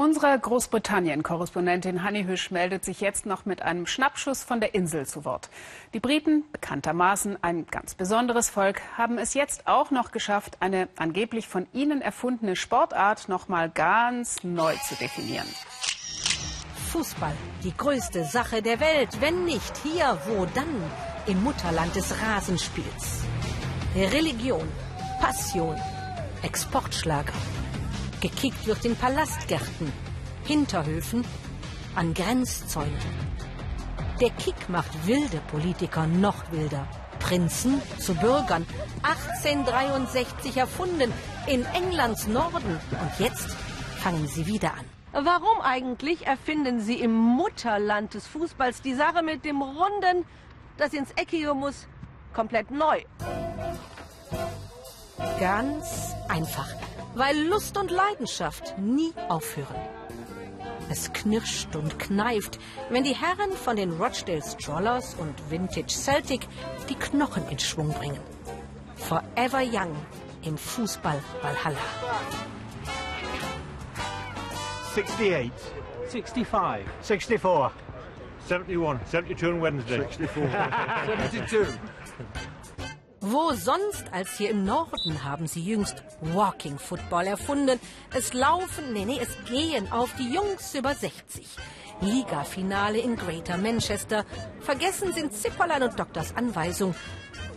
Unsere Großbritannien-Korrespondentin Hanni Hüsch meldet sich jetzt noch mit einem Schnappschuss von der Insel zu Wort. Die Briten, bekanntermaßen ein ganz besonderes Volk, haben es jetzt auch noch geschafft, eine angeblich von ihnen erfundene Sportart noch mal ganz neu zu definieren. Fußball, die größte Sache der Welt. Wenn nicht hier, wo dann? Im Mutterland des Rasenspiels. Religion, Passion, Exportschlager. Gekickt wird in Palastgärten, Hinterhöfen, an Grenzzäunen. Der Kick macht wilde Politiker noch wilder. Prinzen zu Bürgern. 1863 erfunden in Englands Norden. Und jetzt fangen sie wieder an. Warum eigentlich erfinden Sie im Mutterland des Fußballs die Sache mit dem Runden, das ins Eckige muss, komplett neu? Ganz einfach weil Lust und Leidenschaft nie aufhören. Es knirscht und kneift, wenn die Herren von den Rochdale Strollers und Vintage Celtic die Knochen in Schwung bringen. Forever Young im Fußball Valhalla. 68. 65. 64. 71. 72 on Wednesday. 64. 72. Wo sonst als hier im Norden haben sie jüngst Walking Football erfunden. Es laufen, nee, nee, es gehen auf die Jungs über 60. Liga-Finale in Greater Manchester. Vergessen sind Zipperlein und Doktors Anweisung.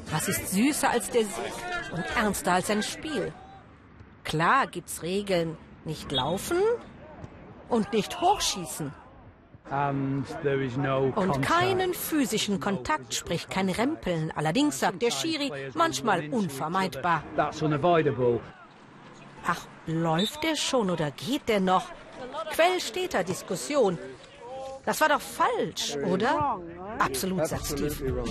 Was ist süßer als der Sieg und ernster als ein Spiel? Klar gibt's Regeln. Nicht laufen und nicht hochschießen. Und keinen physischen Kontakt, sprich kein Rempeln. Allerdings sagt der Schiri manchmal unvermeidbar. Ach, läuft der schon oder geht der noch? Quell steht da Diskussion. Das war doch falsch, oder? Absolut, sagt Steve.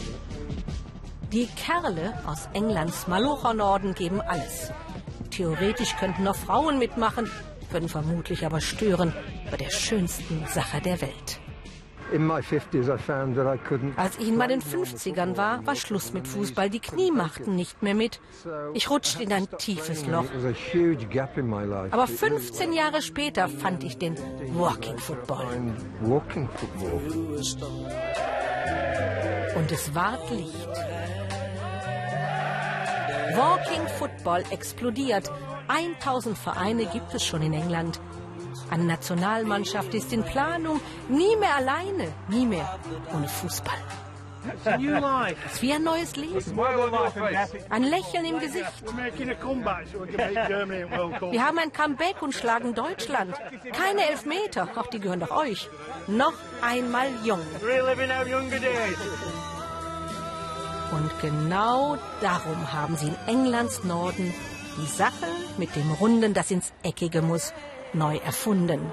Die Kerle aus Englands Malocher-Norden geben alles. Theoretisch könnten noch Frauen mitmachen, würden vermutlich aber stören bei der schönsten Sache der Welt. Als ich in meinen 50ern war, war Schluss mit Fußball. Die Knie machten nicht mehr mit. Ich rutschte in ein tiefes Loch. Aber 15 Jahre später fand ich den Walking Football. Und es ward Licht. Walking Football explodiert. 1000 Vereine gibt es schon in England. Eine Nationalmannschaft ist in Planung. Nie mehr alleine, nie mehr ohne Fußball. Es ist wie ein neues Leben. Ein Lächeln im Gesicht. Wir haben ein Comeback und schlagen Deutschland. Keine Elfmeter, auch die gehören doch euch. Noch einmal jung. Und genau darum haben sie in Englands Norden die Sache mit dem Runden, das ins Eckige muss, neu erfunden.